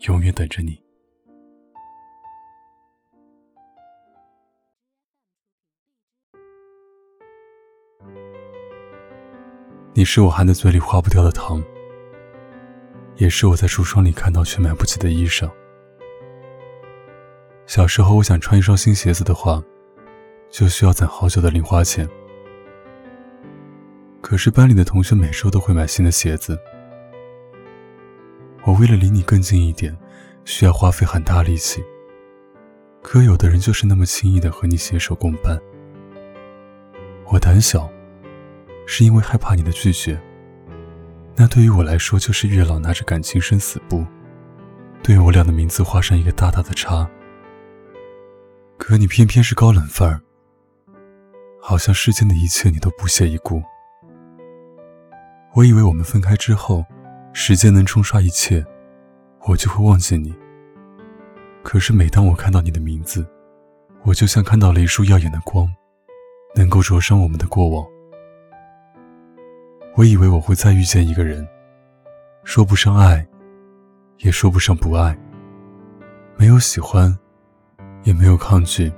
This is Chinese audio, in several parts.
永远等着你。你是我含在嘴里化不掉的糖，也是我在橱窗里看到却买不起的衣裳。小时候，我想穿一双新鞋子的话，就需要攒好久的零花钱。可是班里的同学每周都会买新的鞋子，我为了离你更近一点，需要花费很大力气。可有的人就是那么轻易的和你携手共伴。我胆小，是因为害怕你的拒绝。那对于我来说，就是月老拿着感情生死簿，对我俩的名字画上一个大大的叉。可你偏偏是高冷范儿，好像世间的一切你都不屑一顾。我以为我们分开之后，时间能冲刷一切，我就会忘记你。可是每当我看到你的名字，我就像看到了一束耀眼的光，能够灼伤我们的过往。我以为我会再遇见一个人，说不上爱，也说不上不爱，没有喜欢。也没有抗拒。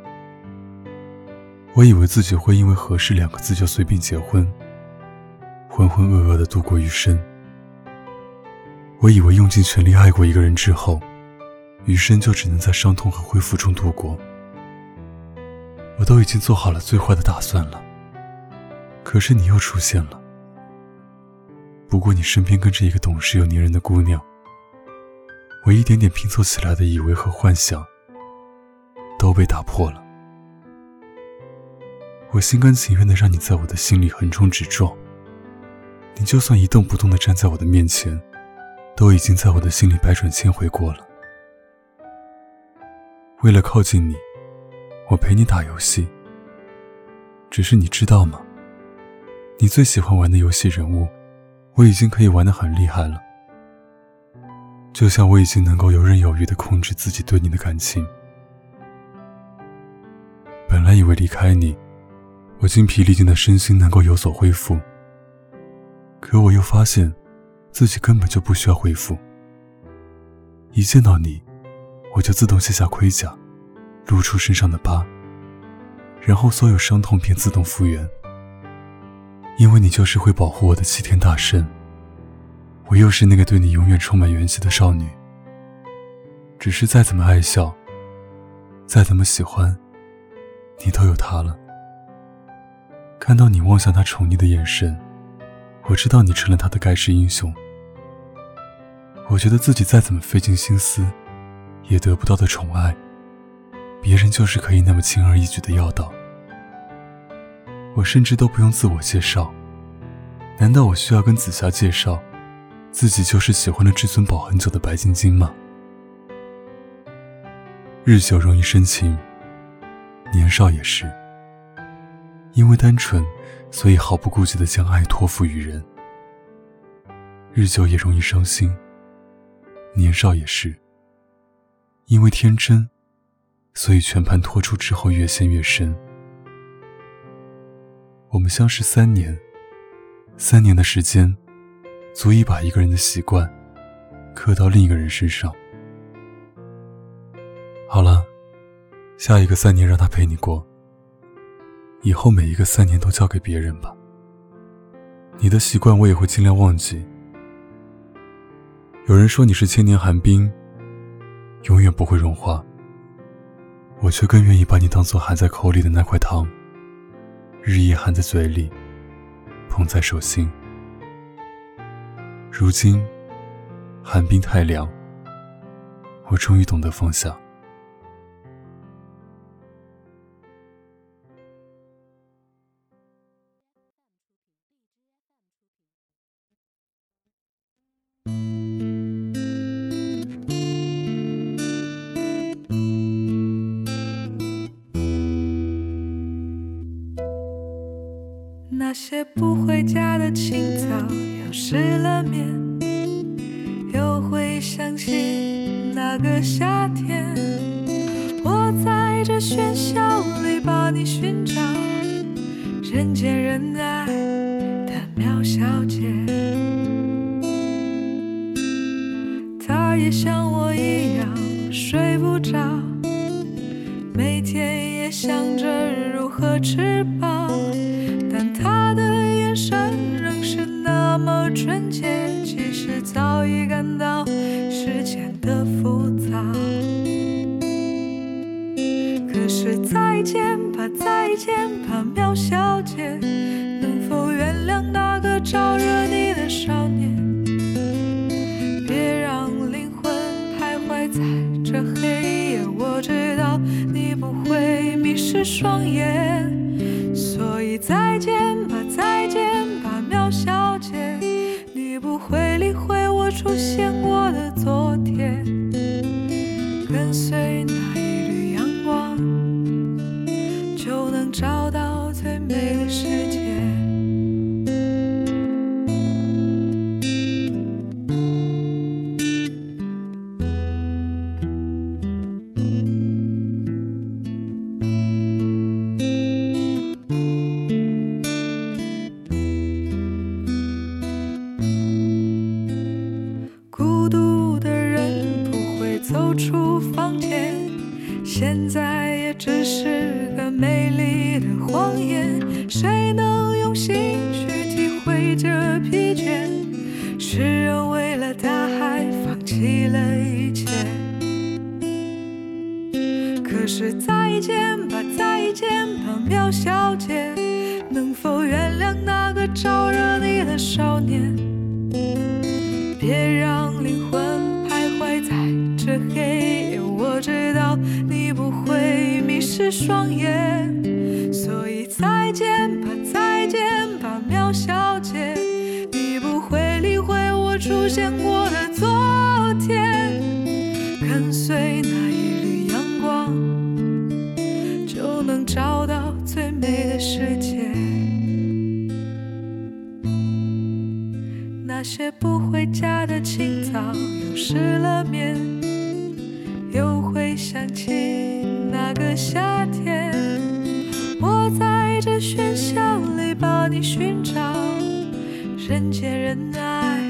我以为自己会因为合适两个字就随便结婚，浑浑噩噩的度过余生。我以为用尽全力爱过一个人之后，余生就只能在伤痛和恢复中度过。我都已经做好了最坏的打算了，可是你又出现了。不过你身边跟着一个懂事又粘人的姑娘，我一点点拼凑起来的以为和幻想。都被打破了。我心甘情愿的让你在我的心里横冲直撞，你就算一动不动的站在我的面前，都已经在我的心里百转千回过了。为了靠近你，我陪你打游戏。只是你知道吗？你最喜欢玩的游戏人物，我已经可以玩的很厉害了。就像我已经能够游刃有余的控制自己对你的感情。本来以为离开你，我精疲力尽的身心能够有所恢复，可我又发现，自己根本就不需要恢复。一见到你，我就自动卸下盔甲，露出身上的疤，然后所有伤痛便自动复原。因为你就是会保护我的齐天大圣，我又是那个对你永远充满怜惜的少女。只是再怎么爱笑，再怎么喜欢。你都有他了。看到你望向他宠溺的眼神，我知道你成了他的盖世英雄。我觉得自己再怎么费尽心思，也得不到的宠爱，别人就是可以那么轻而易举的要到。我甚至都不用自我介绍，难道我需要跟紫霞介绍，自己就是喜欢了至尊宝很久的白晶晶吗？日久容易生情。年少也是，因为单纯，所以毫不顾忌的将爱托付于人。日久也容易伤心。年少也是，因为天真，所以全盘托出之后越陷越深。我们相识三年，三年的时间，足以把一个人的习惯刻到另一个人身上。好了。下一个三年让他陪你过，以后每一个三年都交给别人吧。你的习惯我也会尽量忘记。有人说你是千年寒冰，永远不会融化，我却更愿意把你当做含在口里的那块糖，日夜含在嘴里，捧在手心。如今，寒冰太凉，我终于懂得放下。些不回家的清早，又失了眠，又会想起那个夏天。我在这喧嚣里把你寻找，人见人爱的苗小姐。她也像我一样睡不着，每天也想着如何吃饱。纯洁，其实早已感到世间的复杂。可是再见吧，再见吧，苗小姐，能否原谅那个招惹你的少年？别让灵魂徘徊在这黑夜。我知道你不会迷失双眼，所以再见吧，再见见过的昨天，也只是个美丽的谎言，谁能用心去体会这疲倦？诗人为了大海放弃了一切。可是再见吧，再见吧，渺小是双眼，所以再见吧，再见吧，苗小姐。你不会理会我出现过的昨天，跟随那一缕阳光，就能找到最美的世界。那些不回家的清早，又失了眠，又会想起。夏天，我在这喧嚣里把你寻找，人见人爱，